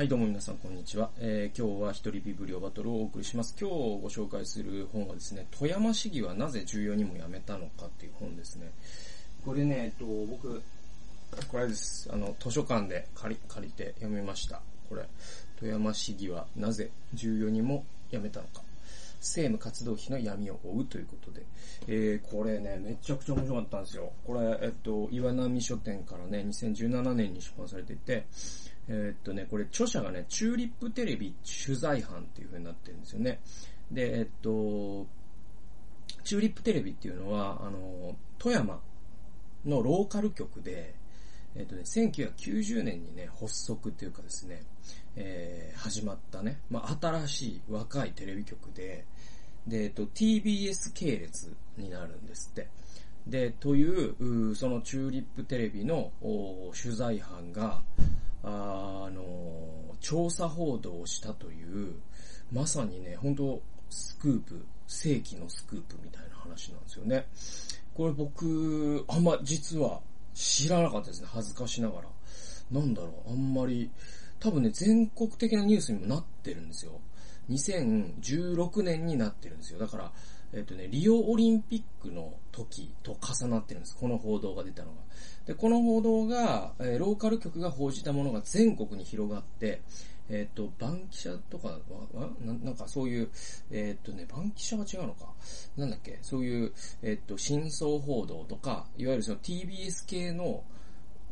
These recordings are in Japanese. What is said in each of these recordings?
はい、どうも皆さん、こんにちは。えー、今日は一人ビブリオバトルをお送りします。今日ご紹介する本はですね、富山市議はなぜ重要にもやめたのかっていう本ですね。これね、えっと、僕、これです。あの、図書館で借り、借りて読みました。これ、富山市議はなぜ重要にもやめたのか。政務活動費の闇を追うということで、えー、これね、めちゃくちゃ面白かったんですよ。これ、えっと、岩波書店からね、2017年に出版されていて、えー、っとね、これ著者がね、チューリップテレビ取材班っていう風になってるんですよね。で、えっと、チューリップテレビっていうのは、あの、富山のローカル局で、えっとね、1990年にね、発足っていうかですね、えー、始まったね、まあ、新しい若いテレビ局で、で、えっと、TBS 系列になるんですって。で、という、うそのチューリップテレビの取材班が、あの、調査報道をしたという、まさにね、本当スクープ、世紀のスクープみたいな話なんですよね。これ僕、あんま実は知らなかったですね、恥ずかしながら。なんだろう、あんまり、多分ね、全国的なニュースにもなってるんですよ。2016年になってるんですよ。だから、えっ、とね、リオオリンピックの時と重なってるんです。この報道が出たのが。で、この報道が、えー、ローカル局が報じたものが全国に広がって、えっ、ー、と、バンキシャとかは、ななんかそういう、えっ、とね、バンキシャは違うのか。なんだっけ、そういう、えっ、と、真相報道とか、いわゆるその TBS 系の、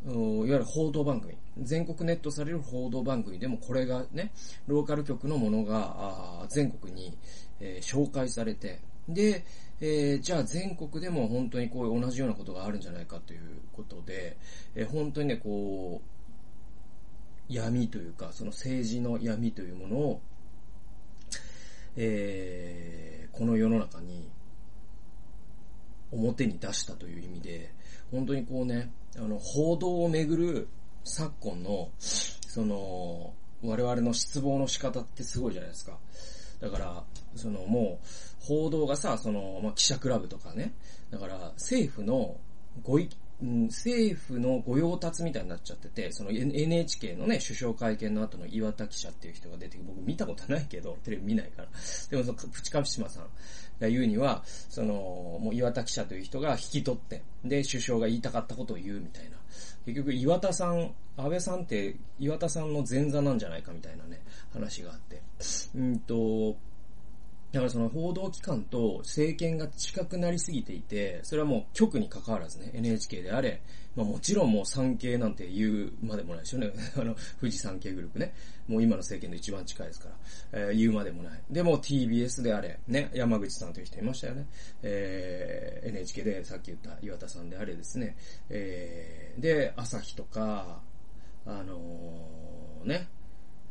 いわゆる報道番組、全国ネットされる報道番組でもこれがね、ローカル局のものが全国に、えー、紹介されて、で、えー、じゃあ全国でも本当にこう同じようなことがあるんじゃないかということで、えー、本当にね、こう、闇というか、その政治の闇というものを、えー、この世の中に表に出したという意味で、本当にこうね、あの、報道をめぐる昨今の、その、我々の失望の仕方ってすごいじゃないですか。だから、そのもう、報道がさ、その、まあ、記者クラブとかね、だから政府のご意、政府の御用達みたいになっちゃってて、その NHK のね、首相会見の後の岩田記者っていう人が出て僕見たことないけど、テレビ見ないから。でもその、プチカプシマさんが言うには、その、もう岩田記者という人が引き取って、で、首相が言いたかったことを言うみたいな。結局岩田さん、安倍さんって岩田さんの前座なんじゃないかみたいなね、話があって。うんと、だからその報道機関と政権が近くなりすぎていて、それはもう局に関わらずね、NHK であれ、まあもちろんもう産経なんて言うまでもないですよね。あの、富士産経グループね。もう今の政権の一番近いですから、えー、言うまでもない。でも TBS であれ、ね、山口さんという人いましたよね。えー、NHK でさっき言った岩田さんであれですね。えー、で、朝日とか、あのー、ね、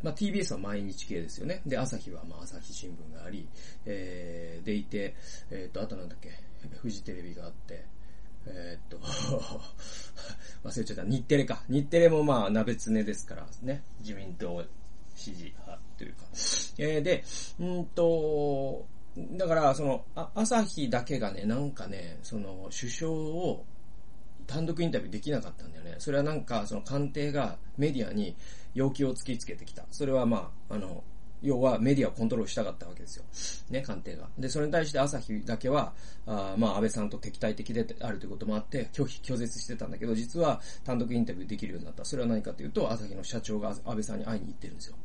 まあ、TBS は毎日系ですよね。で、朝日はまあ朝日新聞があり、えー、でいて、えっ、ー、と、あとなんだっけ、フジテレビがあって、えー、っと 忘れちゃった。日テレか。日テレもまあ、鍋つねですからね。自民党支持派というか。えー、で、うんと、だから、その、あ、朝日だけがね、なんかね、その、首相を単独インタビューできなかったんだよね。それはなんか、その官邸がメディアに要求を突きつけてきた。それはまあ、あの、要はメディアをコントロールしたかったわけですよ。ね、官邸が。で、それに対して朝日だけは、あまあ、安倍さんと敵対的であるということもあって、拒否、拒絶してたんだけど、実は単独インタビューできるようになった。それは何かというと、朝日の社長が安倍さんに会いに行ってるんですよ。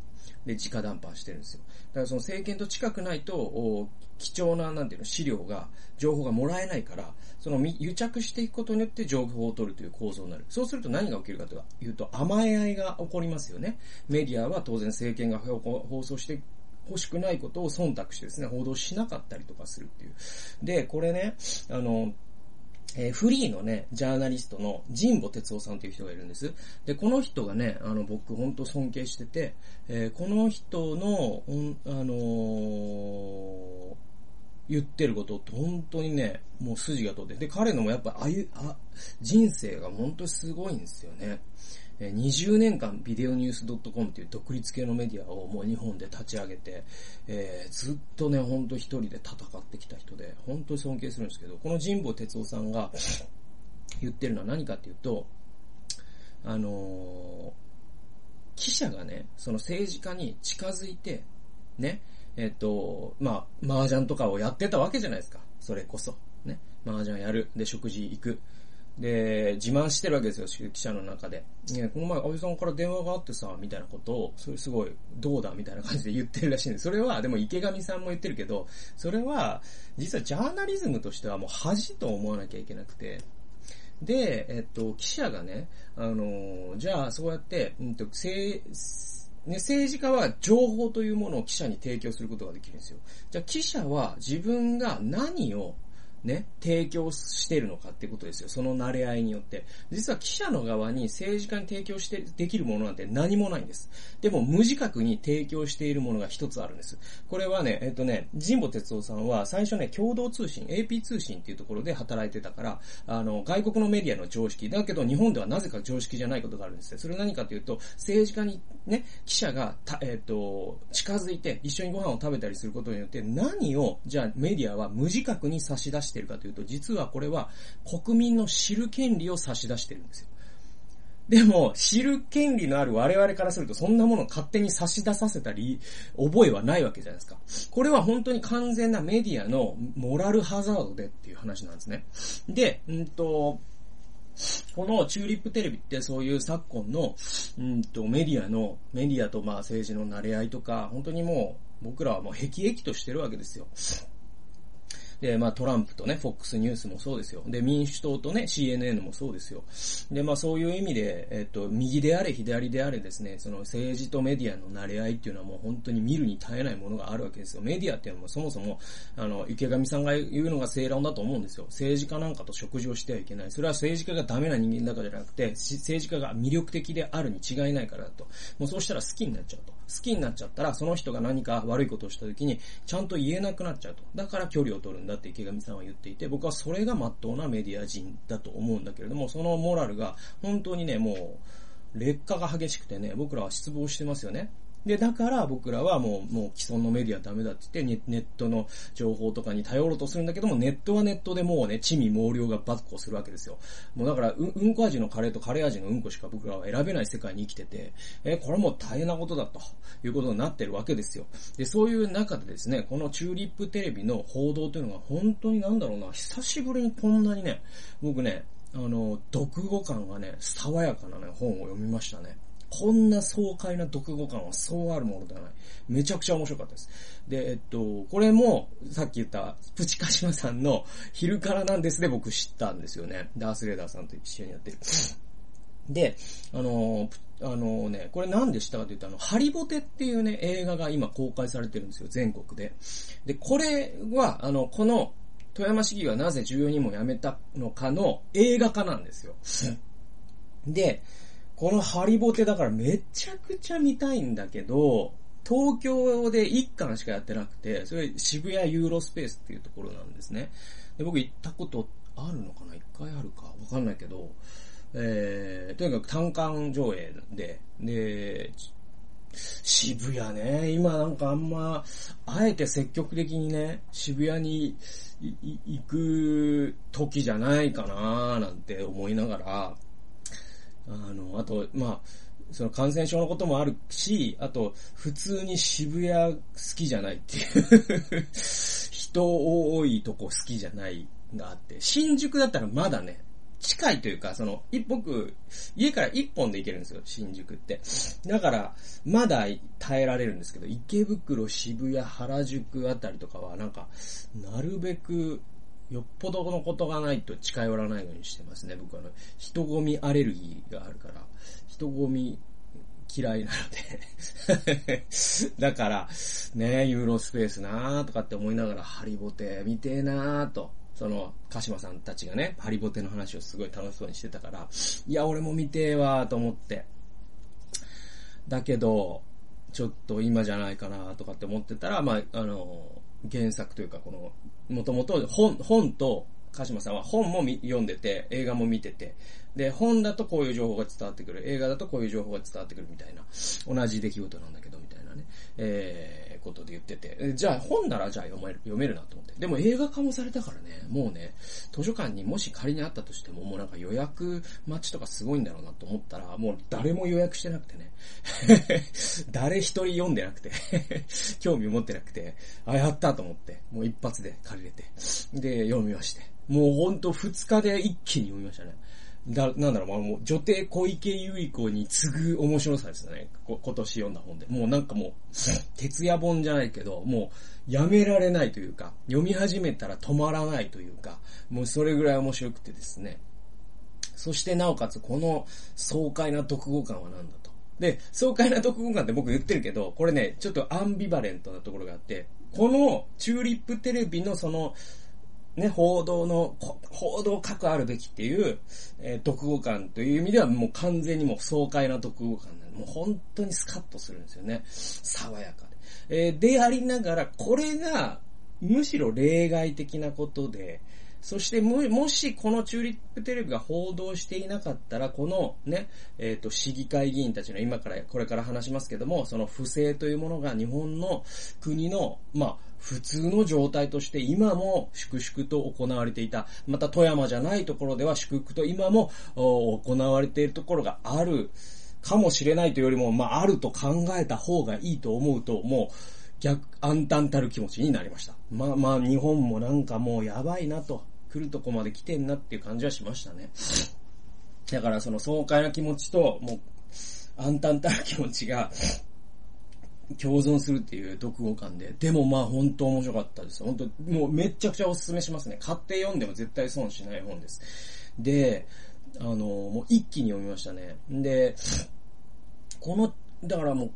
で、直談判してるんですよ。だからその政権と近くないと、貴重な、なんていうの、資料が、情報がもらえないから、その癒着していくことによって情報を取るという構造になる。そうすると何が起きるかというと、甘え合いが起こりますよね。メディアは当然政権が放送して欲しくないことを忖度してですね、報道しなかったりとかするっていう。で、これね、あの、えー、フリーのね、ジャーナリストの神保哲夫さんという人がいるんです。で、この人がね、あの、僕ほんと尊敬してて、えー、この人の、あのー、言ってることって本当にね、もう筋が通って、で、彼のもやっぱあゆ、あ、人生が本当にすごいんですよね。20年間ビデオニュース .com という独立系のメディアをもう日本で立ち上げて、えー、ずっとね、ほんと一人で戦ってきた人で、本当に尊敬するんですけど、この神保哲夫さんが言ってるのは何かっていうと、あの記者がね、その政治家に近づいて、ね、えっと、まあ、麻雀とかをやってたわけじゃないですか。それこそ。ね。麻雀やる。で、食事行く。で、自慢してるわけですよ、記者の中で。ね、この前、安倍さんから電話があってさ、みたいなことを、それすごい、どうだみたいな感じで言ってるらしいんです。それは、でも池上さんも言ってるけど、それは、実はジャーナリズムとしてはもう恥と思わなきゃいけなくて、で、えっと、記者がね、あの、じゃあ、そうやって、うんと、政、ね、政治家は情報というものを記者に提供することができるんですよ。じゃあ記者は自分が何をね、提供してるのかってことですよ。その慣れ合いによって。実は記者の側に政治家に提供して、できるものなんて何もないんです。でも無自覚に提供しているものが一つあるんです。これはね、えっとね、神保哲夫さんは最初ね、共同通信、AP 通信っていうところで働いてたから、あの、外国のメディアの常識、だけど日本ではなぜか常識じゃないことがあるんですよ。それ何かというと、政治家にね、記者が、えっと、近づいて一緒にご飯を食べたりすることによって何を、じゃあメディアは無自覚に差し出してしてるかというと、実はこれは国民の知る権利を差し出してるんですよ。でも、知る権利のある我々からすると、そんなものを勝手に差し出させたり、覚えはないわけじゃないですか。これは本当に完全なメディアのモラルハザードでっていう話なんですね。で、うんと、このチューリップテレビってそういう昨今の、うんと、メディアの、メディアとまあ政治の慣れ合いとか、本当にもう、僕らはもう辟易としてるわけですよ。で、まあトランプとね、FOX ニュースもそうですよ。で、民主党とね、CNN もそうですよ。で、まあそういう意味で、えっと、右であれ、左であれですね、その政治とメディアの慣れ合いっていうのはもう本当に見るに耐えないものがあるわけですよ。メディアっていうのもそもそも、あの、池上さんが言うのが正論だと思うんですよ。政治家なんかと食事をしてはいけない。それは政治家がダメな人間だからじゃなくて、政治家が魅力的であるに違いないからだと。もうそうしたら好きになっちゃうと。好きになっちゃったら、その人が何か悪いことをした時に、ちゃんと言えなくなっちゃうと。だから距離を取るんだだって池上さんは言っていて、僕はそれが真っ当なメディア人だと思うんだけれども、そのモラルが本当にね、もう、劣化が激しくてね、僕らは失望してますよね。で、だから僕らはもう、もう既存のメディアダメだって言ってネ、ットの情報とかに頼ろうとするんだけども、ネットはネットでもうね、地味猛量がバッコするわけですよ。もうだから、う、うんこ味のカレーとカレー味のうんこしか僕らは選べない世界に生きてて、え、これもう大変なことだということになってるわけですよ。で、そういう中でですね、このチューリップテレビの報道というのが本当になんだろうな、久しぶりにこんなにね、僕ね、あの、読語感がね、爽やかなね、本を読みましたね。こんな爽快な読語感はそうあるものではない。めちゃくちゃ面白かったです。で、えっと、これも、さっき言った、プチカシマさんの昼からなんですで僕知ったんですよね。ダースレーダーさんと一緒にやってる。で、あの、あのね、これ何でしたかというと、あの、ハリボテっていうね、映画が今公開されてるんですよ、全国で。で、これは、あの、この、富山市議はなぜ14人も辞めたのかの映画化なんですよ。で、このハリボテだからめちゃくちゃ見たいんだけど、東京で1巻しかやってなくて、それ渋谷ユーロスペースっていうところなんですね。で僕行ったことあるのかな？一回あるかわかんないけど、えー、とにかく単館上映で、で、渋谷ね、今なんかあんま、あえて積極的にね、渋谷に行く時じゃないかななんて思いながら、あの、あと、まあ、その感染症のこともあるし、あと、普通に渋谷好きじゃないっていう人多いとこ好きじゃないがあって、新宿だったらまだね、近いというか、その、僕、家から一本で行けるんですよ、新宿って。だから、まだ耐えられるんですけど、池袋、渋谷、原宿あたりとかは、なんか、なるべくよっぽどのことがないと近寄らないようにしてますね。僕はあの、人混みアレルギーがあるから、人混み嫌いなので だから、ね、ユーロスペースなーとかって思いながら、ハリボテ見てーなーと。その、鹿島さんたちがね、ハリボテの話をすごい楽しそうにしてたから、いや、俺も見てーわーと思って。だけど、ちょっと今じゃないかなとかって思ってたら、まあ、あの、原作というか、この、もともと本、本と、鹿島さんは本も読んでて、映画も見てて、で、本だとこういう情報が伝わってくる、映画だとこういう情報が伝わってくるみたいな、同じ出来事なんだけど、なね、えー、ことで言ってて、じゃあ本ならじゃあ読める、読めるなと思って。でも映画化もされたからね、もうね、図書館にもし仮にあったとしても、もうなんか予約待ちとかすごいんだろうなと思ったら、もう誰も予約してなくてね。誰一人読んでなくて 興味持ってなくて、あ、やったと思って、もう一発で借りれて、で、読みまして。もうほんと二日で一気に読みましたね。だ、なんだろう、まあもう、女帝小池百合子に次ぐ面白さですね。こ今年読んだ本で。もうなんかもう、徹夜本じゃないけど、もう、やめられないというか、読み始めたら止まらないというか、もうそれぐらい面白くてですね。そしてなおかつ、この爽快な読後感は何だと。で、爽快な読後感って僕言ってるけど、これね、ちょっとアンビバレントなところがあって、このチューリップテレビのその、ね、報道の、報道核あるべきっていう、えー、読語感という意味ではもう完全にもう爽快な読語感なんで、もう本当にスカッとするんですよね。爽やかで。えー、でありながら、これが、むしろ例外的なことで、そしても、もしこのチューリップテレビが報道していなかったら、このね、えっ、ー、と、市議会議員たちの今から、これから話しますけども、その不正というものが日本の国の、まあ、普通の状態として今も粛々と行われていた。また富山じゃないところでは粛々と今も行われているところがあるかもしれないというよりも、まあ、あると考えた方がいいと思うと、もう、逆、暗淡たる気持ちになりました。まあまあ、日本もなんかもうやばいなと。来るとこまで来てんなっていう感じはしましたね。だからその爽快な気持ちと、もう、暗淡たる気持ちが、共存するっていう読後感で。でもまあ本当面白かったです。本当もうめちゃくちゃおすすめしますね。買って読んでも絶対損しない本です。で、あの、もう一気に読みましたね。で、この、だからもう、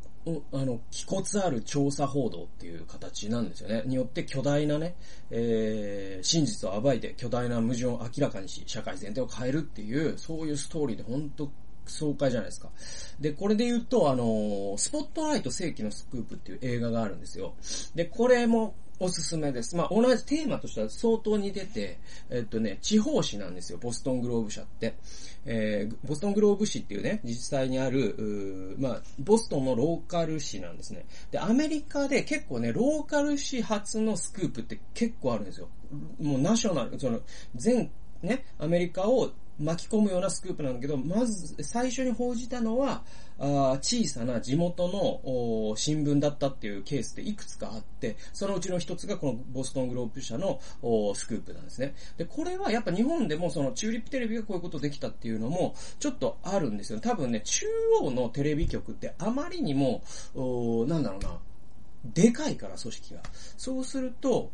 あの、気骨ある調査報道っていう形なんですよね。によって巨大なね、えー、真実を暴いて巨大な矛盾を明らかにし、社会全体を変えるっていう、そういうストーリーで本当爽快じゃないですか。で、これで言うと、あのスポットライト世紀のスクープっていう映画があるんですよ。で、これもおすすめです。まあ、同じテーマとしては相当似てて、えっとね、地方紙なんですよ、ボストングローブ社って。えー、ボストングローブ紙っていうね、実際にある、まあ、ボストンのローカル紙なんですね。で、アメリカで結構ね、ローカル紙発のスクープって結構あるんですよ。もうナショナル、その、全、ね、アメリカを巻き込むようなスクープなんだけど、まず最初に報じたのは、あ小さな地元の新聞だったっていうケースでいくつかあって、そのうちの一つがこのボストングローブ社のスクープなんですね。で、これはやっぱ日本でもそのチューリップテレビがこういうことできたっていうのもちょっとあるんですよ。多分ね、中央のテレビ局ってあまりにも、なんだろうな、でかいから組織が。そうすると、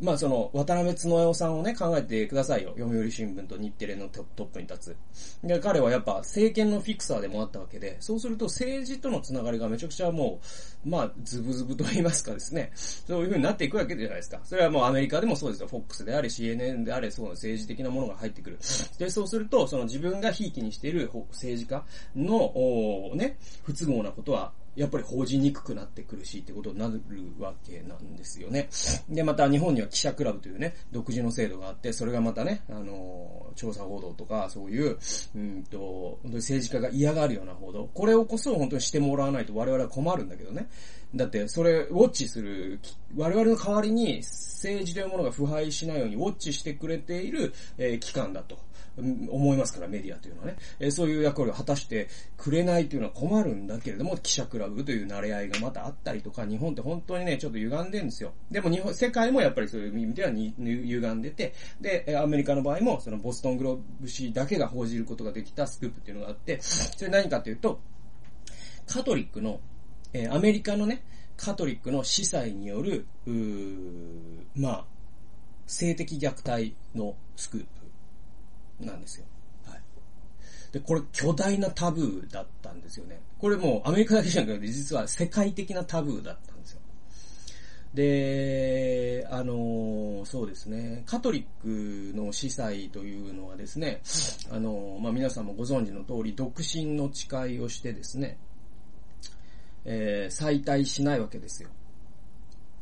まあその、渡辺角代さんをね、考えてくださいよ。読売新聞と日テレのトップに立つ。で、彼はやっぱ政権のフィクサーでもあったわけで、そうすると政治とのつながりがめちゃくちゃもう、まあ、ズブズブと言いますかですね。そういう風になっていくわけじゃないですか。それはもうアメリカでもそうですよ。FOX であれ、CNN であれ、そう政治的なものが入ってくる。で、そうすると、その自分がひいきにしている政治家の、ね、不都合なことは、やっぱり報じにくくなってくるしってことになるわけなんですよね。で、また日本には記者クラブというね、独自の制度があって、それがまたね、あの、調査報道とか、そういう、うんと、本当に政治家が嫌がるような報道、これをこそ本当にしてもらわないと我々は困るんだけどね。だって、それ、ウォッチする、我々の代わりに政治というものが腐敗しないようにウォッチしてくれている、えー、機関だと。思いますから、メディアというのはね。えそういう役割を果たしてくれないというのは困るんだけれども、記者クラブという慣れ合いがまたあったりとか、日本って本当にね、ちょっと歪んでるんですよ。でも日本、世界もやっぱりそういう意味ではに歪んでて、で、アメリカの場合も、そのボストングローブ紙だけが報じることができたスクープっていうのがあって、それ何かというと、カトリックの、え、アメリカのね、カトリックの司祭による、うまあ、性的虐待のスクープ。なんですよ。はい。で、これ巨大なタブーだったんですよね。これもうアメリカだけじゃなくて、実は世界的なタブーだったんですよ。で、あの、そうですね、カトリックの司祭というのはですね、あの、まあ、皆さんもご存知の通り、独身の誓いをしてですね、えー、再退しないわけですよ。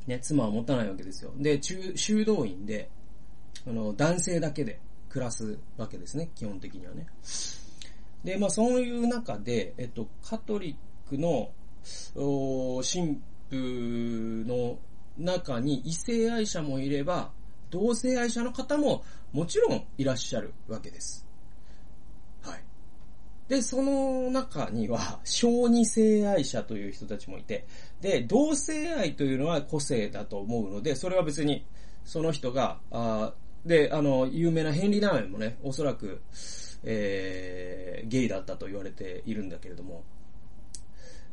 ね、妻を持たないわけですよ。で、中、修道院で、あの、男性だけで、暮らすわけですね、基本的にはね。で、まあそういう中で、えっと、カトリックの、神婦の中に異性愛者もいれば、同性愛者の方ももちろんいらっしゃるわけです。はい。で、その中には、小児性愛者という人たちもいて、で、同性愛というのは個性だと思うので、それは別に、その人が、あで、あの、有名なヘンリー・ナーメンもね、おそらく、えー、ゲイだったと言われているんだけれども、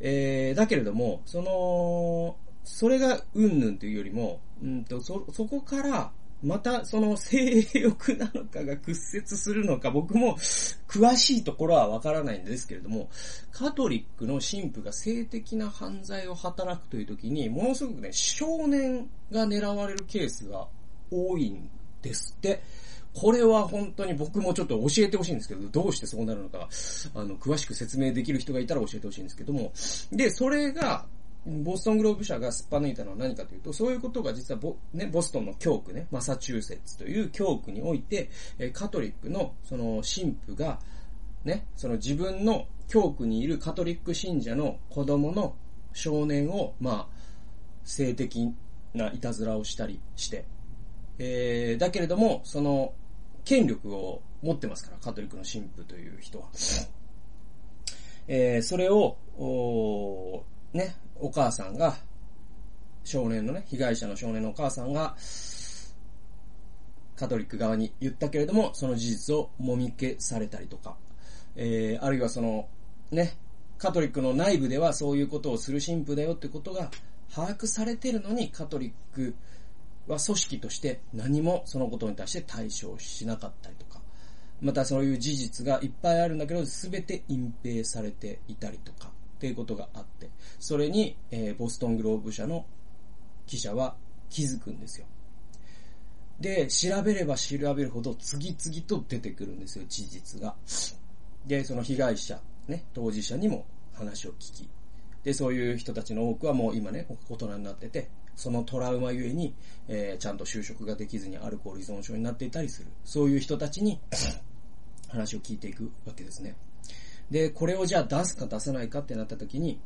えー、だけれども、その、それがうんぬんというよりも、うんと、そ、そこから、またその性欲なのかが屈折するのか、僕も詳しいところはわからないんですけれども、カトリックの神父が性的な犯罪を働くという時に、ものすごくね、少年が狙われるケースが多いんですって。これは本当に僕もちょっと教えてほしいんですけど、どうしてそうなるのか、あの、詳しく説明できる人がいたら教えてほしいんですけども。で、それが、ボストングローブ社がすっぱ抜いたのは何かというと、そういうことが実はボ,、ね、ボストンの教区ね、マサチューセッツという教区において、えカトリックのその神父が、ね、その自分の教区にいるカトリック信者の子供の少年を、まあ、性的ないたずらをしたりして、えー、だけれども、その、権力を持ってますから、カトリックの神父という人は。えー、それを、おね、お母さんが、少年のね、被害者の少年のお母さんが、カトリック側に言ったけれども、その事実をもみ消されたりとか、えー、あるいはその、ね、カトリックの内部ではそういうことをする神父だよってことが把握されてるのに、カトリックは組織として何もそのことに対して対処しなかったりとか、またそういう事実がいっぱいあるんだけど、すべて隠蔽されていたりとか、っていうことがあって、それに、えー、ボストングローブ社の記者は気づくんですよ。で、調べれば調べるほど次々と出てくるんですよ、事実が。で、その被害者、ね、当事者にも話を聞き、で、そういう人たちの多くはもう今ね、大人になってて、そのトラウマゆえに、えー、ちゃんと就職ができずにアルコール依存症になっていたりする。そういう人たちに 話を聞いていくわけですね。で、これをじゃあ出すか出さないかってなった時に、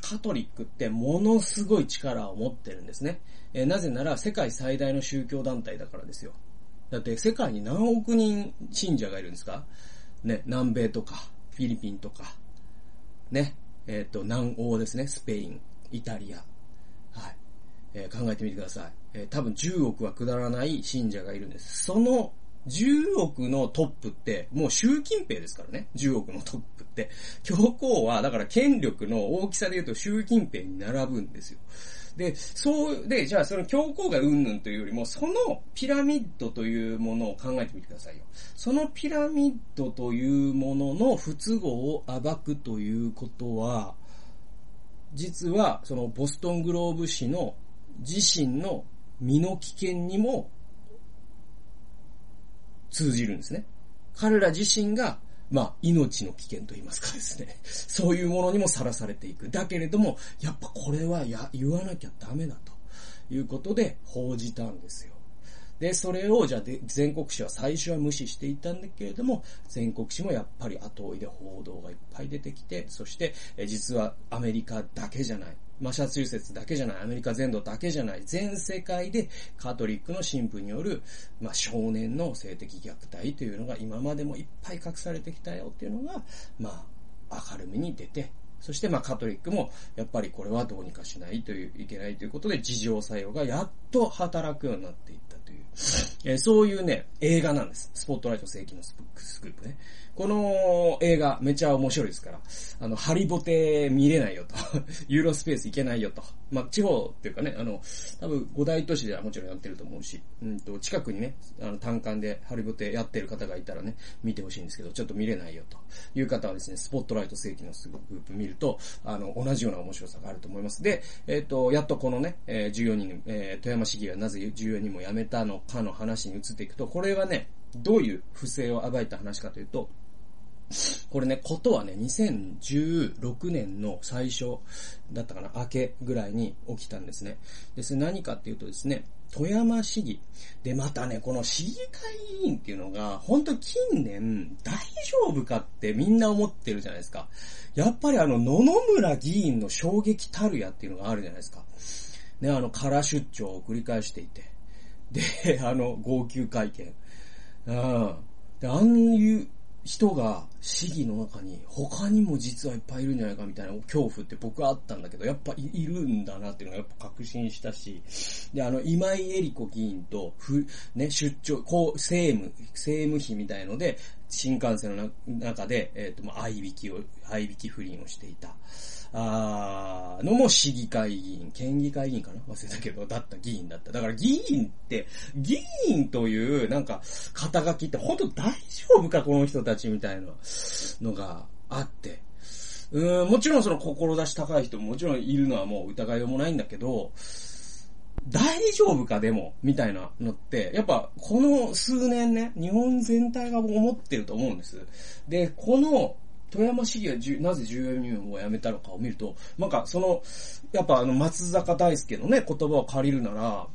カトリックってものすごい力を持ってるんですね。えー、なぜなら世界最大の宗教団体だからですよ。だって世界に何億人信者がいるんですか？ね、南米とか、フィリピンとか、ね、えっ、ー、と、南欧ですね、スペイン、イタリア。えー、考えてみてください。えー、多分10億はくだらない信者がいるんです。その10億のトップって、もう習近平ですからね。10億のトップって。教皇は、だから権力の大きさで言うと習近平に並ぶんですよ。で、そう、で、じゃあその教皇がうんぬんというよりも、そのピラミッドというものを考えてみてくださいよ。そのピラミッドというものの不都合を暴くということは、実は、そのボストングローブ市の自身の身の危険にも通じるんですね。彼ら自身が、まあ、命の危険と言いますかですね。そういうものにもさらされていく。だけれども、やっぱこれはや、言わなきゃダメだということで報じたんですよ。で、それを、じゃあ、全国紙は最初は無視していたんだけれども、全国紙もやっぱり後追いで報道がいっぱい出てきて、そして、え実はアメリカだけじゃない。マサチューセツだけじゃない、アメリカ全土だけじゃない、全世界でカトリックの神父による、まあ、少年の性的虐待というのが今までもいっぱい隠されてきたよっていうのが、まあ、明るみに出て、そしてまあカトリックもやっぱりこれはどうにかしないという、いけないということで自浄作用がやっと働くようになっていったという、えー、そういうね、映画なんです。スポットライト世紀のスクープね。この映画めちゃ面白いですから、あの、ハリボテ見れないよと。ユーロスペース行けないよと。まあ、地方っていうかね、あの、多分五大都市ではもちろんやってると思うし、うんと、近くにね、あの、単館でハリボテやってる方がいたらね、見てほしいんですけど、ちょっと見れないよという方はですね、スポットライト世紀のスグループ見ると、あの、同じような面白さがあると思います。で、えっ、ー、と、やっとこのね、えー、14人、えー、富山市議はなぜ14人も辞めたのかの話に移っていくと、これはね、どういう不正を暴いた話かというと、これね、ことはね、2016年の最初だったかな、明けぐらいに起きたんですね。で、それ何かっていうとですね、富山市議。で、またね、この市議会議員っていうのが、本当近年、大丈夫かってみんな思ってるじゃないですか。やっぱりあの、野々村議員の衝撃たるやっていうのがあるじゃないですか。ね、あの、空出張を繰り返していて。で、あの、号泣会見。うん。で、あんいう人が市議の中に他にも実はいっぱいいるんじゃないかみたいな恐怖って僕はあったんだけど、やっぱいるんだなっていうのがやっぱ確信したし、で、あの、今井絵理子議員と、ふ、ね、出張、こう、政務、政務費みたいので、新幹線の中で、えっ、ー、と、まあ、合いびきを、合いびき不倫をしていた。あのも市議会議員、県議会議員かな？忘れたけど、だった議員だった。だから議員って、議員というなんか肩書きって本当大丈夫かこの人たちみたいなのがあって。うん、もちろんその志高い人ももちろんいるのはもう疑いようもないんだけど、大丈夫かでも、みたいなのって、やっぱこの数年ね、日本全体が思ってると思うんです。で、この富山市議がなぜ重要入をやめたのかを見ると、なんかその、やっぱあの松坂大輔のね、言葉を借りるなら、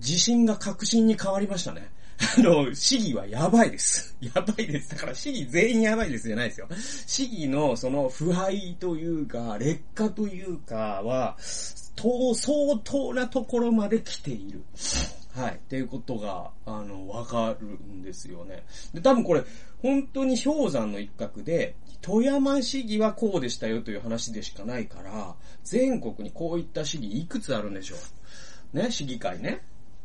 自信が確信に変わりましたね。あの、市議はやばいです。やばいです。だから市議全員やばいですじゃないですよ。市議のその腐敗というか、劣化というかは、相当なところまで来ている。はい。っていうことが、あの、わかるんですよね。で、多分これ、本当に氷山の一角で、富山市議はこうでしたよという話でしかないから、全国にこういった市議いくつあるんでしょう。ね、市議会ね。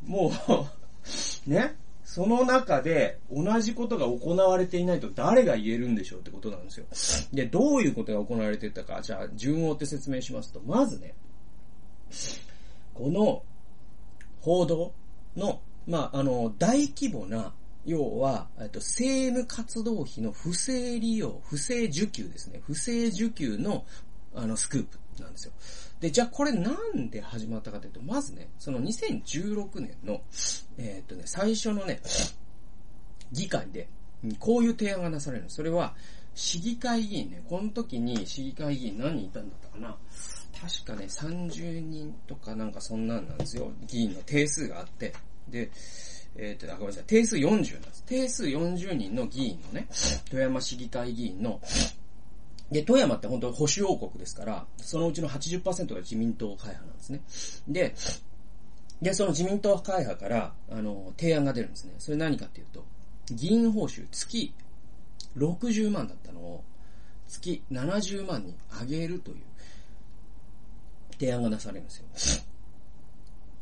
もう ね、その中で同じことが行われていないと誰が言えるんでしょうってことなんですよ。で、どういうことが行われていたか、じゃあ順を追って説明しますと、まずね、この報道の、まあ、あの、大規模な要は、えっと、政務活動費の不正利用、不正受給ですね。不正受給の、あの、スクープなんですよ。で、じゃあこれなんで始まったかというと、まずね、その2016年の、えー、っとね、最初のね、議会で、こういう提案がなされるそれは、市議会議員ね、この時に市議会議員何人いたんだったかな確かね、30人とかなんかそんなんなんですよ。議員の定数があって。で、えっ、ー、と、あ、ごめんなさい、定数40なんです。定数40人の議員のね、富山市議会議員の、で、富山って本当保守王国ですから、そのうちの80%が自民党会派なんですね。で、で、その自民党会派から、あの、提案が出るんですね。それ何かっていうと、議員報酬月60万だったのを、月70万に上げるという提案がなされるんです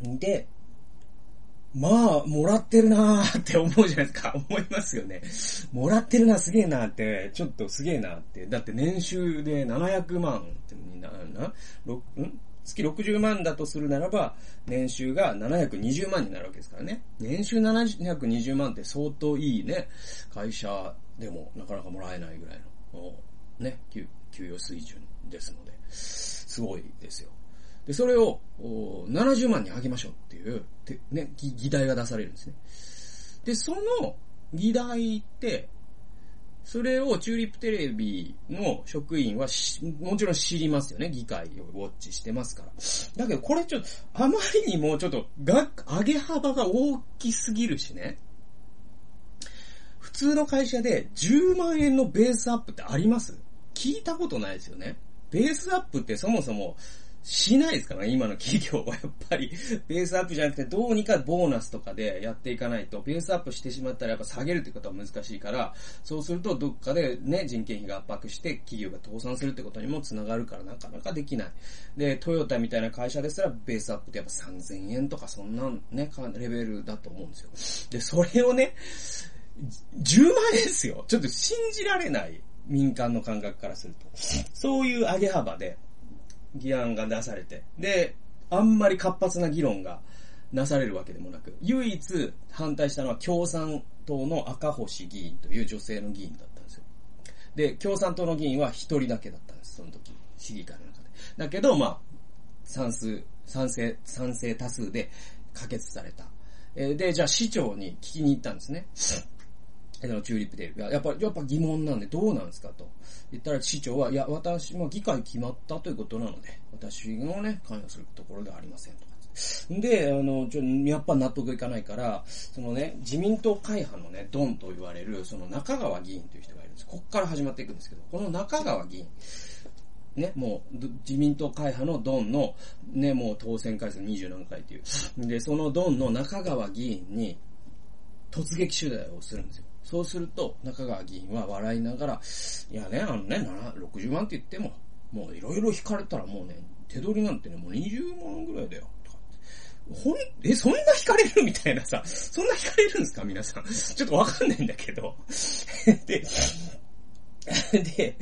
よ。で、まあ、もらってるなーって思うじゃないですか。思いますよね。もらってるな、すげえなって、ちょっとすげえなって。だって年収で700万ってにな、な、ん？月60万だとするならば、年収が720万になるわけですからね。年収720万って相当いいね、会社でもなかなかもらえないぐらいの、ね、給与水準ですので、すごいですよ。で、それを70万に上げましょうっていう、てね、議題が出されるんですね。で、その議題って、それをチューリップテレビの職員はもちろん知りますよね。議会をウォッチしてますから。だけどこれちょっと、あまりにもちょっと、が、上げ幅が大きすぎるしね。普通の会社で10万円のベースアップってあります？聞いたことないですよね。ベースアップってそもそもしないですからね、今の企業はやっぱり、ベースアップじゃなくて、どうにかボーナスとかでやっていかないと、ベースアップしてしまったらやっぱ下げるってことは難しいから、そうするとどっかでね、人件費が圧迫して企業が倒産するってことにもつながるからなかなかできない。で、トヨタみたいな会社ですら、ベースアップってやっぱ3000円とかそんなね、レベルだと思うんですよ。で、それをね、10万円ですよ。ちょっと信じられない。民間の感覚からすると。そういう上げ幅で、議案が出されて、で、あんまり活発な議論がなされるわけでもなく、唯一反対したのは共産党の赤星議員という女性の議員だったんですよ。で、共産党の議員は一人だけだったんです、その時、市議会の中で。だけど、まあ、賛数、賛成、賛成多数で可決された。えで、じゃあ市長に聞きに行ったんですね。あの、チューリップテレビが、やっぱ、やっぱ疑問なんでどうなんですかと。言ったら市長は、いや、私、まあ、議会決まったということなので、私のね、関与するところではありませんとか。で、あの、ちょ、やっぱ納得いかないから、そのね、自民党会派のね、ドンと言われる、その中川議員という人がいるんです。こっから始まっていくんですけど、この中川議員、ね、もう、自民党会派のドンの、ね、もう当選回数20何回っていう。で、そのドンの中川議員に、突撃取材をするんですよ。そうすると、中川議員は笑いながら、いやね、あのね、60万って言っても、もういろいろ引かれたらもうね、手取りなんてね、もう20万ぐらいだよ。とかほん、え、そんな引かれるみたいなさ、そんな引かれるんですか皆さん。ちょっとわかんないんだけど。で、で、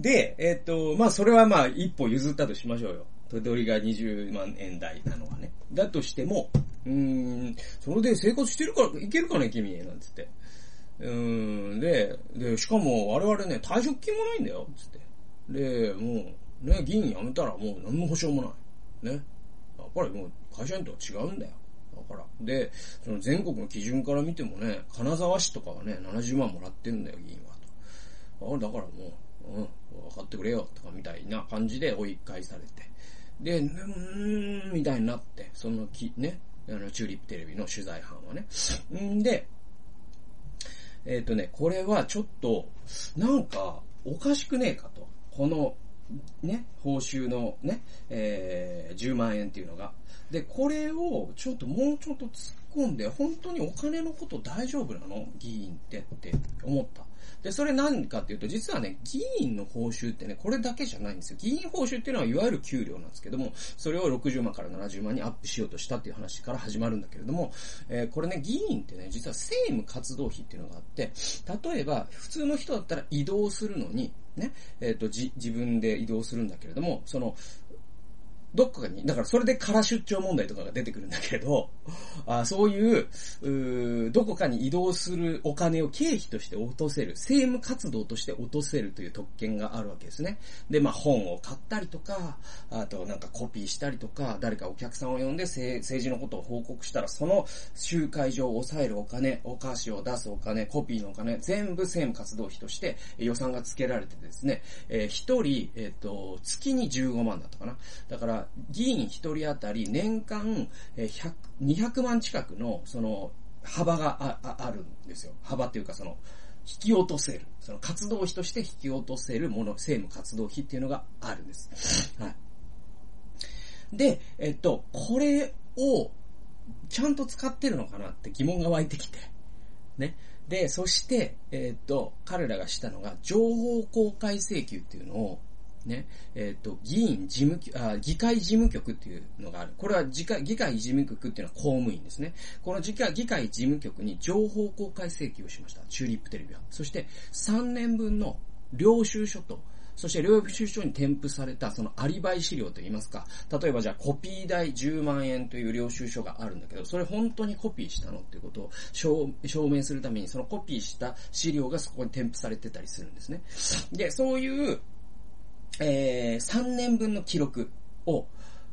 で、えっ、と、まあそれはまあ一歩譲ったとしましょうよ。手取りが20万円台なのはね。だとしても、うーん、それで生活してるから、いけるかね、君、なんつって。うん、で、で、しかも我々ね、退職金もないんだよ、つって。で、もう、ね、議員辞めたらもう何の保証もない。ね。やっぱりもう会社員とは違うんだよ。だから。で、その全国の基準から見てもね、金沢市とかはね、70万もらってんだよ、議員は。と。あだからもう、うん、分かってくれよ、とかみたいな感じで追い返されて。で、うーん、みたいになって、そのき、ね、あの、チューリップテレビの取材班はね。んで、えっ、とね、これはちょっと、なんか、おかしくねえかと。この、ね、報酬のね、えー、10万円っていうのが。で、これをちょっともうちょっと突っ込んで、本当にお金のこと大丈夫なの？議員ってって思った。で、それ何かっていうと、実はね、議員の報酬ってね、これだけじゃないんですよ。議員報酬っていうのは、いわゆる給料なんですけども、それを60万から70万にアップしようとしたっていう話から始まるんだけれども、えー、これね、議員ってね、実は政務活動費っていうのがあって、例えば、普通の人だったら移動するのに、ね、えっ、ー、と、じ、自分で移動するんだけれども、その、どっかに、だからそれで空出張問題とかが出てくるんだけど、あそういうう、どこかに移動するお金を経費として落とせる、政務活動として落とせるという特権があるわけですね。で、まあ本を買ったりとか、あとなんかコピーしたりとか、誰かお客さんを呼んで政治のことを報告したら、その集会場を抑えるお金、お菓子を出すお金、コピーのお金、全部政務活動費として予算が付けられてですね、えー、一人、えっ、ー、と、月に15万だったかな。だから、議員一人当たり年間100 200万近くの、その、幅があああるんですよ。幅っていうか、その、引き落とせる。その活動費として引き落とせるもの、政務活動費っていうのがあるんです。はい。で、えっと、これを、ちゃんと使ってるのかなって疑問が湧いてきて。ね。で、そして、えっと、彼らがしたのが、情報公開請求っていうのを、ね、えっ、ー、と、議員事務局、あ、議会事務局っていうのがある。これは議会、議会事務局っていうのは公務員ですね。この議会、議会事務局に情報公開請求をしました。チューリップテレビは。そして、3年分の領収書と、そして領収書に添付されたそのアリバイ資料といいますか、例えばじゃあコピー代10万円という領収書があるんだけど、それ本当にコピーしたのっていうことを証明するために、そのコピーした資料がそこに添付されてたりするんですね。で、そういうえー、3年分の記録を、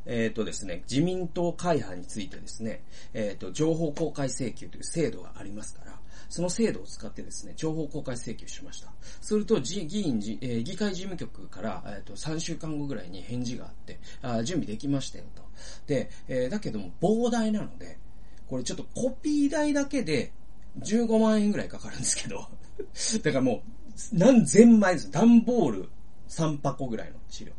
えっ、ー、とですね、自民党会派についてですね、えっ、ー、と、情報公開請求という制度がありますから、その制度を使ってですね、情報公開請求しました。すると、議員、えー、議会事務局から、えっ、と、3週間後ぐらいに返事があって、あ準備できましたよと。で、えだけども膨大なので、これちょっとコピー代だけで15万円ぐらいかかるんですけど、だからもう、何千枚です。段ボール3箱ぐらいの資料。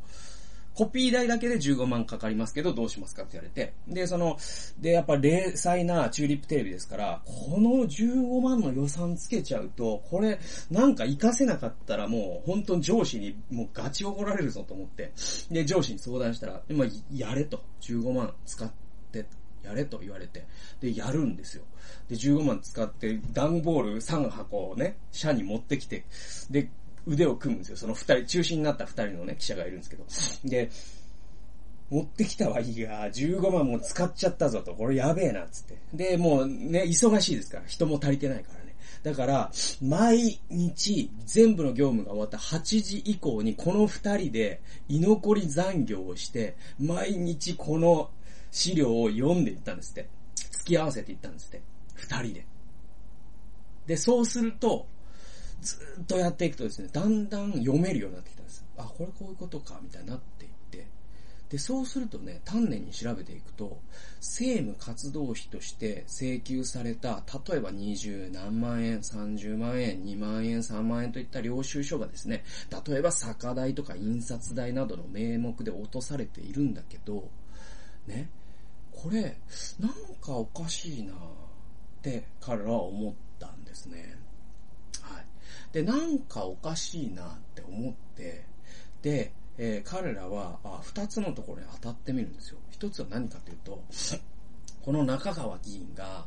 コピー代だけで15万かかりますけど、どうしますかって言われて。で、その、で、やっぱ零細なチューリップテレビですから、この15万の予算つけちゃうと、これ、なんか活かせなかったらもう、本当に上司にもうガチ怒られるぞと思って。で、上司に相談したら、まあ、やれと。15万使って、やれと言われて。で、やるんですよ。で、15万使って、段ボール3箱をね、社に持ってきて、で、腕を組むんですよ。その二人、中心になった二人のね、記者がいるんですけど。で、持ってきたはいいが、15万も使っちゃったぞと、これやべえな、つって。で、もうね、忙しいですから、人も足りてないからね。だから、毎日、全部の業務が終わった8時以降に、この二人で居残り残業をして、毎日この資料を読んでいったんですって。付き合わせていったんですって。二人で。で、そうすると、ずっとやっていくとですね、だんだん読めるようになってきたんです。あ、これこういうことか、みたいになっていって。で、そうするとね、丹念に調べていくと、政務活動費として請求された、例えば20何万円、30万円、2万円、3万円といった領収書がですね、例えば酒代とか印刷代などの名目で落とされているんだけど、ね、これ、なんかおかしいなって彼らは思ったんですね。で、なんかおかしいなって思って、で、えー、彼らはあ2つのところに当たってみるんですよ。一つは何かというと、この中川議員が、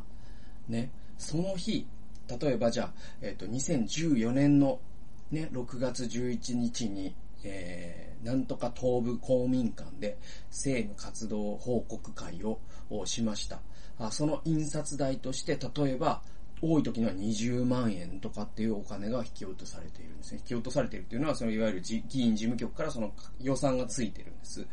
ね、その日、例えばじゃあ、えっ、ー、と、2014年のね、6月11日に、えー、なんとか東部公民館で政務活動報告会をしました。あその印刷代として、例えば、多い時には20万円とかっていうお金が引き落とされているんですね。引き落とされているっていうのは、そのいわゆる議員事務局からその予算がついてるんです。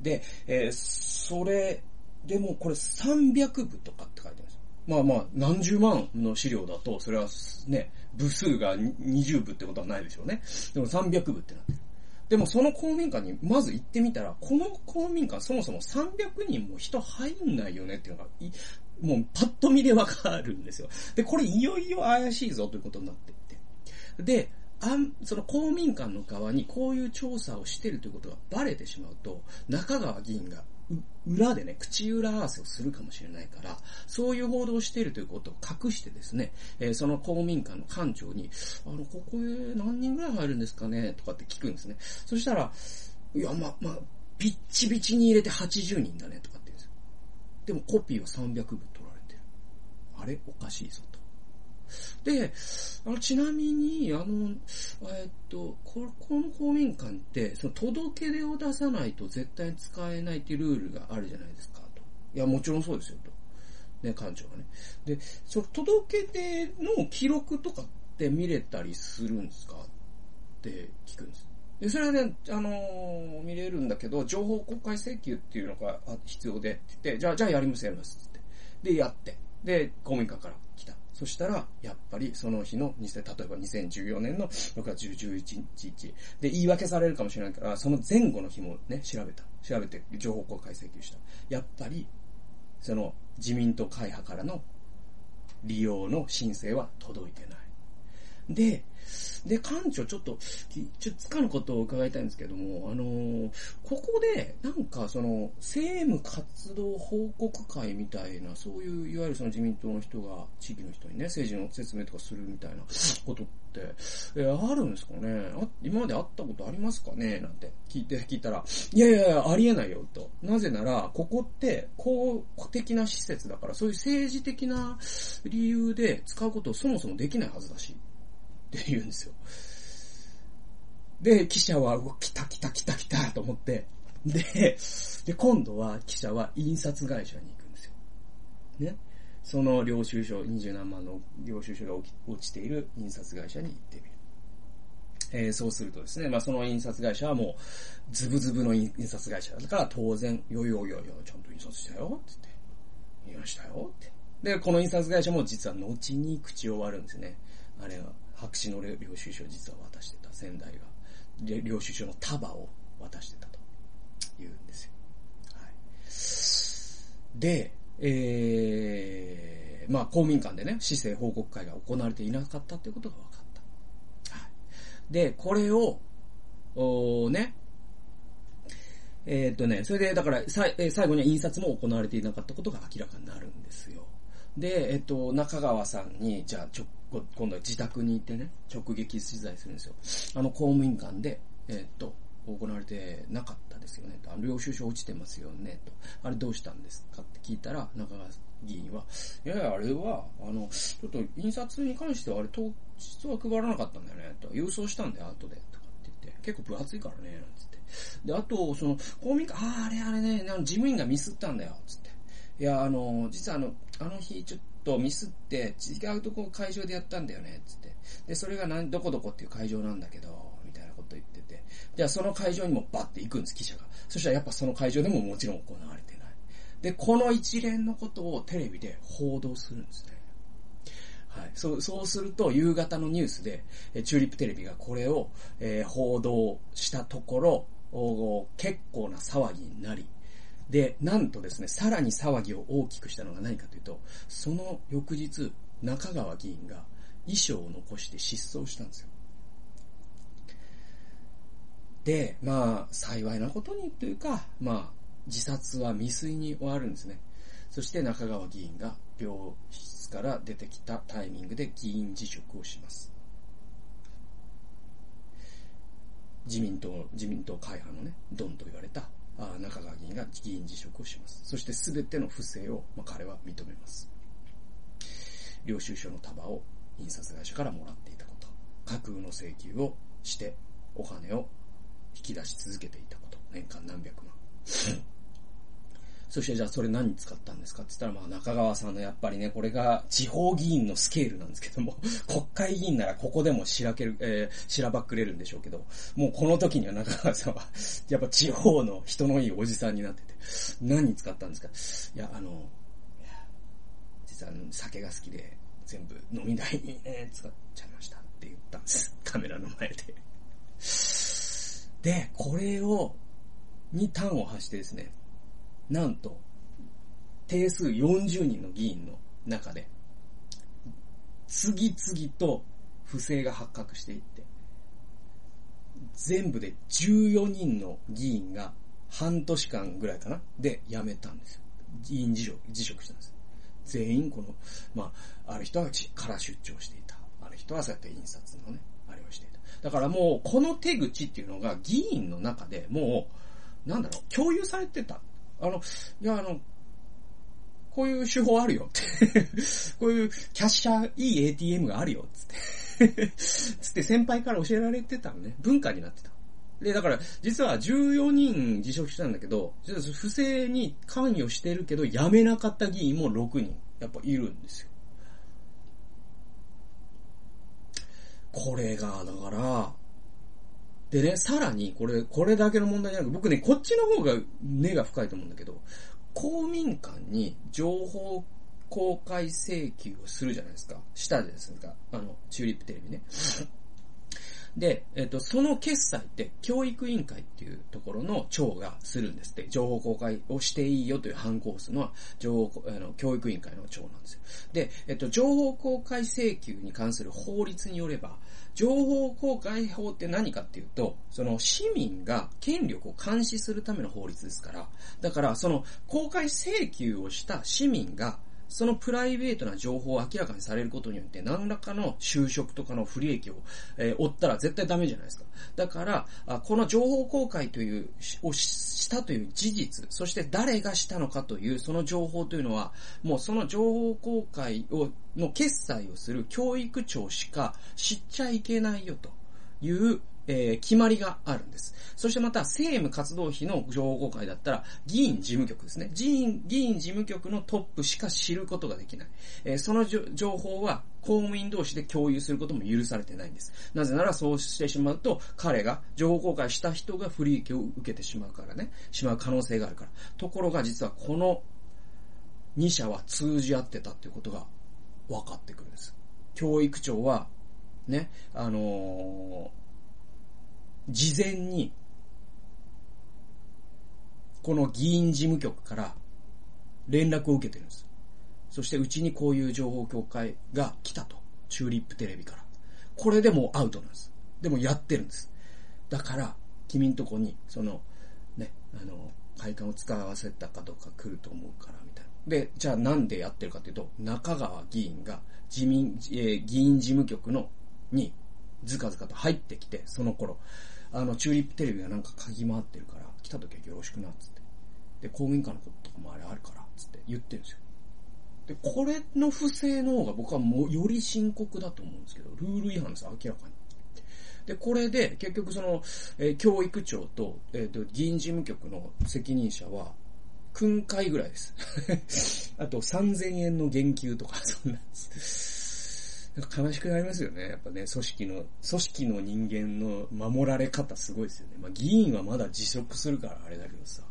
で、えー、それ、でもこれ300部とかって書いてるんです。まあまあ、何十万の資料だと、それはね、部数が20部ってことはないでしょうね。でも300部ってなってる。でもその公民館にまず行ってみたら、この公民館そもそも300人も人入んないよねっていうのが、もうパッと見でわかるんですよ。で、これいよいよ怪しいぞということになっていて。で、あん、その公民館の側にこういう調査をしてるということがバレてしまうと、中川議員が裏でね、口裏合わせをするかもしれないから、そういう報道をしているということを隠してですね、えー、その公民館の館長に、あの、ここへ何人ぐらい入るんですかねとかって聞くんですね。そしたら、いや、ま、まあ、ビッチビチに入れて80人だねとかで。もコピーは300部取られてる。あれ？おかしいぞと。で、あのちなみに、あの、えっと、ここの公民館って、その届け出を出さないと絶対使えないっていうルールがあるじゃないですか、と。いや、もちろんそうですよ、と。ね、館長がね。で、その届け出の記録とかって見れたりするんですか？って聞くんです。で、それはね、あのー、見れるんだけど、情報公開請求っていうのが必要でって言って、じゃあ、じゃあやりますやりますって。で、やって。で、公民館から来た。そしたら、やっぱりその日の、例えば2014年の6月11日で言い訳されるかもしれないから、その前後の日もね、調べた。調べて情報公開請求した。やっぱり、その自民党会派からの利用の申請は届いてない。で、で、館長、ちょっと、ちょっとつかぬことを伺いたいんですけども、あのー、ここで、なんかその、政務活動報告会みたいな、そういう、いわゆるその自民党の人が、地域の人にね、政治の説明とかするみたいなことって、えー、あるんですかね？あ今まで会ったことありますかね？なんて聞いて、聞いたら、いやいやいや、ありえないよ、と。なぜなら、ここって、公的な施設だから、そういう政治的な理由で使うことをそもそもできないはずだし。って言うんですよ。で、記者は、うわ来た来た来た来たと思って、で、で、今度は記者は印刷会社に行くんですよ。ね。その領収書、二十何万の領収書が落ちている印刷会社に行ってみる。えー、そうするとですね、まあ、その印刷会社はもう、ズブズブの印刷会社だから、当然、よよよよ、ちゃんと印刷したよ、って言って、見ましたよ、って。で、この印刷会社も実は後に口を割るんですね。あれは、白紙の領収書を実は渡してた、先代が。領収書の束を渡してたと言うんですよ。はい。で、えー、まあ公民館でね、市政報告会が行われていなかったっていうことが分かった。はい。で、これを、おね、えー、っとね、それで、だから、さえ最後には印刷も行われていなかったことが明らかになるんですよ。で、えっと、中川さんに、じゃあ、ちょ、今度は自宅に行ってね、直撃取材するんですよ。あの公務員館で、えっと、行われてなかったですよねと。あの領収書落ちてますよねと。あれどうしたんですかって聞いたら、中川議員は、いやいや、あれは、あの、ちょっと印刷に関してはあれ当日は配らなかったんだよねと。郵送したんだよ、後で。とかって言って。結構分厚いからね、なんつって。で、あと、その、公民館、ああ、あれあれね、事務員がミスったんだよ、つって。いや、あの、実はあの、あの日ちょっととミスって違うとこ会場でやったんだよね、つって。で、それが何、どこどこっていう会場なんだけど、みたいなこと言ってて。じゃあその会場にもバッて行くんです、記者が。そしたらやっぱその会場でももちろん行われてない。で、この一連のことをテレビで報道するんですね。はい。そう、そうすると、夕方のニュースで、えチューリップテレビがこれを、えー、報道したところ、結構な騒ぎになり、で、なんとですね、さらに騒ぎを大きくしたのが何かというと、その翌日、中川議員が衣装を残して失踪したんですよ。で、まあ、幸いなことにというか、まあ、自殺は未遂に終わるんですね。そして中川議員が病室から出てきたタイミングで議員辞職をします。自民党、自民党会派のね、ドンと言われた中川議員が議員辞職をします。そして全ての不正を、まあ、彼は認めます。領収書の束を印刷会社からもらっていたこと、架空の請求をしてお金を引き出し続けていたこと、年間何百万。そしてじゃあそれ何に使ったんですかって言ったらまあ中川さんのやっぱりね、これが地方議員のスケールなんですけども、国会議員ならここでもしらける、えー、しらばっくれるんでしょうけど、もうこの時には中川さんは、やっぱ地方の人のいいおじさんになってて、何に使ったんですか？いや、あの、実は酒が好きで全部飲み代に、ね、使っちゃいましたって言ったんです。カメラの前で。で、これを、に端を発してですね、なんと、定数40人の議員の中で、次々と不正が発覚していって、全部で14人の議員が半年間ぐらいかなで辞めたんですよ。議員辞職辞職したんです。全員この、まあ、ある人はから出張していた。ある人はそうやって印刷のね、あれをしていた。だからもう、この手口っていうのが議員の中でもう、なんだろう、共有されてた。あの、いや、あの、こういう手法あるよって こういうキャッシャー、いい ATM があるよつって つって先輩から教えられてたのね。文化になってた。で、だから、実は14人辞職したんだけど、不正に関与してるけど、辞めなかった議員も6人、やっぱいるんですよ。これが、だから、でね、さらに、これ、これだけの問題じゃなく僕ね、こっちの方が根が深いと思うんだけど、公民館に情報公開請求をするじゃないですか。したじゃないですか。あの、チューリップテレビね。で、えっと、その決済って教育委員会っていうところの長がするんですって。情報公開をしていいよという反抗するのは、情報、あの、教育委員会の長なんですよ。で、えっと、情報公開請求に関する法律によれば、情報公開法って何かっていうと、その市民が権力を監視するための法律ですから、だからその公開請求をした市民がそのプライベートな情報を明らかにされることによって何らかの就職とかの不利益を、えー、負ったら絶対ダメじゃないですか。だから、あこの情報公開という、をしたという事実、そして誰がしたのかというその情報というのは、もうその情報公開を、の決済をする教育庁しか知っちゃいけないよというえー、決まりがあるんです。そしてまた、政務活動費の情報公開だったら、議員事務局ですね。議員、議員事務局のトップしか知ることができない。えー、その情報は、公務員同士で共有することも許されてないんです。なぜならそうしてしまうと、彼が情報公開した人が不利益を受けてしまうからね、しまう可能性があるから。ところが実はこの2社は通じ合ってたっていうことが分かってくるんです。教育庁は、ね、あのー事前に、この議員事務局から連絡を受けてるんです。そしてうちにこういう情報協会が来たと。チューリップテレビから。これでもうアウトなんです。でもやってるんです。だから、君んとこに、その、ね、あの、会館を使わせたかどうか来ると思うから、みたいな。で、じゃあなんでやってるかというと、中川議員が自民、えー、議員事務局の、に、ずかずかと入ってきて、その頃、あの、チューリップテレビがなんか鍵回ってるから、来た時はよろしくな、つって。で、公民館のこととかもあれあるから、つって言ってるんですよ。で、これの不正の方が僕はもうより深刻だと思うんですけど、ルール違反です、明らかに。で、これで、結局その、えー、教育庁と、えっ、ー、と、議員事務局の責任者は、訓戒ぐらいです。あと、3000円の減給とか、そんなんです。なんか悲しくなりますよね。やっぱね、組織の、組織の人間の守られ方すごいですよね。まあ議員はまだ辞職するからあれだけどさ、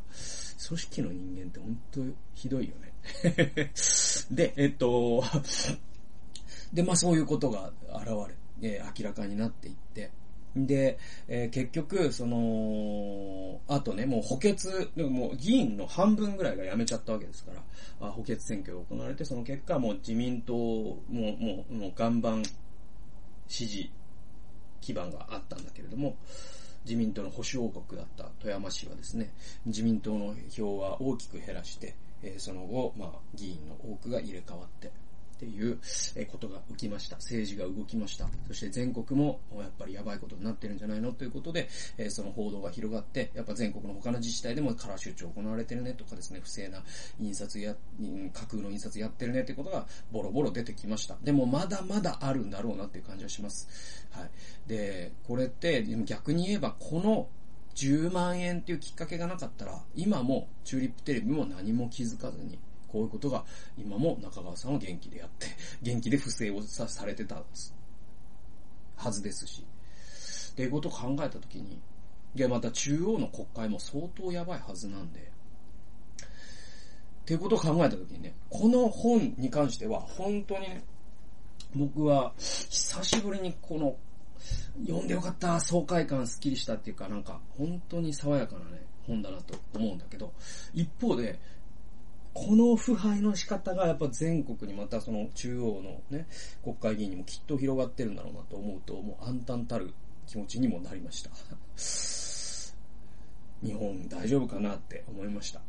組織の人間って本当ひどいよね。で、えっと、で、まあそういうことが現れ、えー、明らかになっていって、で、えー、結局、その、あとね、もう補欠、でももう議員の半分ぐらいが辞めちゃったわけですから、あ補欠選挙が行われて、その結果、もう自民党も、もう、もう岩盤支持基盤があったんだけれども、自民党の保守王国だった富山市はですね、自民党の票は大きく減らして、えー、その後、まあ、議員の多くが入れ替わって、っていうことが起きました。政治が動きました。そして全国もやっぱりやばいことになってるんじゃないの？ということで、その報道が広がって、やっぱ全国の他の自治体でもカラー出張行われてるねとかですね、不正な印刷や、架空の印刷やってるねということがボロボロ出てきました。でもまだまだあるんだろうなっていう感じはします。はい。で、これって、逆に言えばこの10万円っていうきっかけがなかったら、今もチューリップテレビも何も気づかずに、こういうことが今も中川さんは元気でやって、元気で不正をさされてた。はずですし。っていうことを考えたときに、いや、また中央の国会も相当やばいはずなんで、っていうことを考えたときにね、この本に関しては、本当にね、僕は、久しぶりにこの、読んでよかった、爽快感スッキリしたっていうか、なんか、本当に爽やかなね、本だなと思うんだけど、一方で、この腐敗の仕方がやっぱ全国にまたその中央のね、国会議員にもきっと広がってるんだろうなと思うと、もう暗淡たる気持ちにもなりました。日本大丈夫かなって思いました。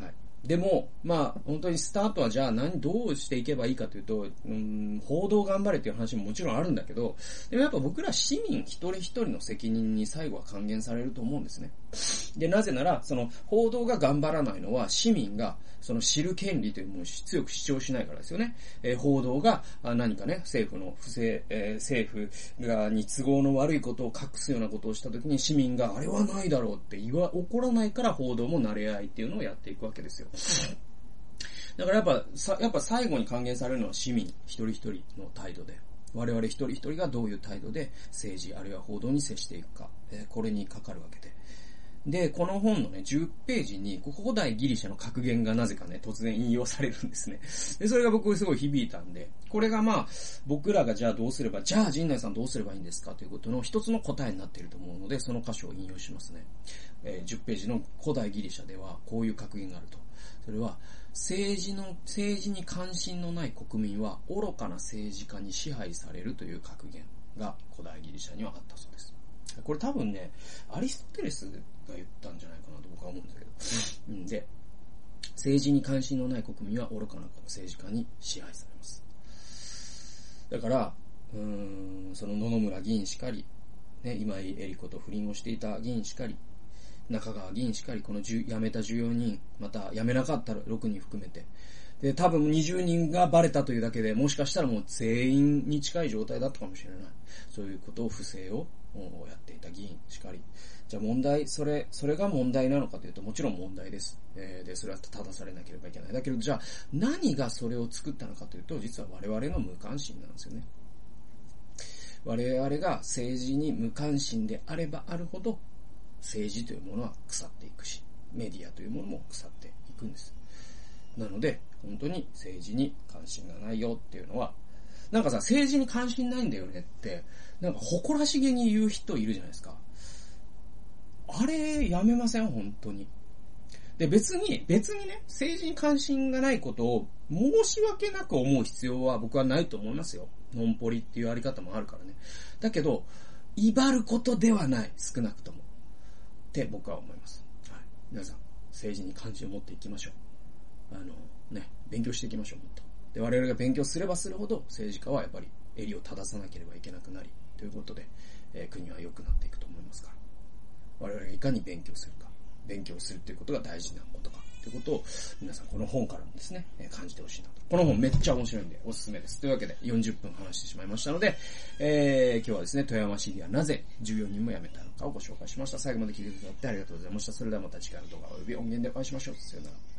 はい。でも、まあ、本当にスタートはじゃあ何、どうしていけばいいかというと、うん、報道頑張れっていう話ももちろんあるんだけど、でもやっぱ僕ら市民一人一人の責任に最後は還元されると思うんですね。で、なぜなら、その報道が頑張らないのは市民がその知る権利というものを強く主張しないからですよね。えー、報道が何かね、政府の不正、えー、政府がに都合の悪いことを隠すようなことをしたときに市民があれはないだろうって言わ、怒らないから報道も慣れ合いっていうのをやっていくわけですよ。だからやっぱ、さ、やっぱ最後に還元されるのは市民一人一人の態度で。我々一人一人がどういう態度で政治あるいは報道に接していくか、えー、これにかかるわけで。で、この本のね、10ページに、古代ギリシャの格言がなぜかね、突然引用されるんですね。で、それが僕すごい響いたんで、これがまあ、僕らがじゃあどうすれば、じゃあ陣内さんどうすればいいんですかということの一つの答えになっていると思うので、その箇所を引用しますね。えー、10ページの古代ギリシャでは、こういう格言があると。それは、政治の、政治に関心のない国民は愚かな政治家に支配されるという格言が古代ギリシャにはあったそうです。これ多分ね、アリストテレスが言ったんじゃないかなと僕は思うんだけど。うん、で、政治に関心のない国民は愚かな政治家に支配されます。だから、うーん、その野々村議員しかり、ね、今井絵理子と不倫をしていた議員しかり、中川議員しかり、この辞めた14人、また辞めなかった6人含めて、で、多分20人がバレたというだけで、もしかしたらもう全員に近い状態だったかもしれない。そういうことを不正をやっていた議員しかり。じゃあ問題、それ、それが問題なのかというと、もちろん問題です。えー、で、それは正されなければいけない。だけど、じゃあ何がそれを作ったのかというと、実は我々の無関心なんですよね。我々が政治に無関心であればあるほど、政治というものは腐っていくし、メディアというものも腐っていくんです。なので、本当に政治に関心がないよっていうのは、なんかさ、政治に関心ないんだよねって、なんか誇らしげに言う人いるじゃないですか。あれ、やめません？本当に。で、別に、別にね、政治に関心がないことを申し訳なく思う必要は僕はないと思いますよ。ノンポリっていうあり方もあるからね。だけど、威張ることではない。少なくとも。って僕は思います。はい。皆さん、政治に関心を持っていきましょう。あの、ね、勉強していきましょう、もっと。で、我々が勉強すればするほど、政治家はやっぱり襟を正さなければいけなくなり、ということで、えー、国は良くなっていくと思いますから。我々がいかに勉強するか、勉強するということが大事なことか、ということを、皆さんこの本からもですね、えー、感じてほしいなと。この本めっちゃ面白いんで、おすすめです。というわけで、40分話してしまいましたので、えー、今日はですね、富山市議はなぜ14人も辞めたのかをご紹介しました。最後まで聞いてくださってありがとうございました。それではまた次回の動画及び音源でお会いしましょう。さよなら。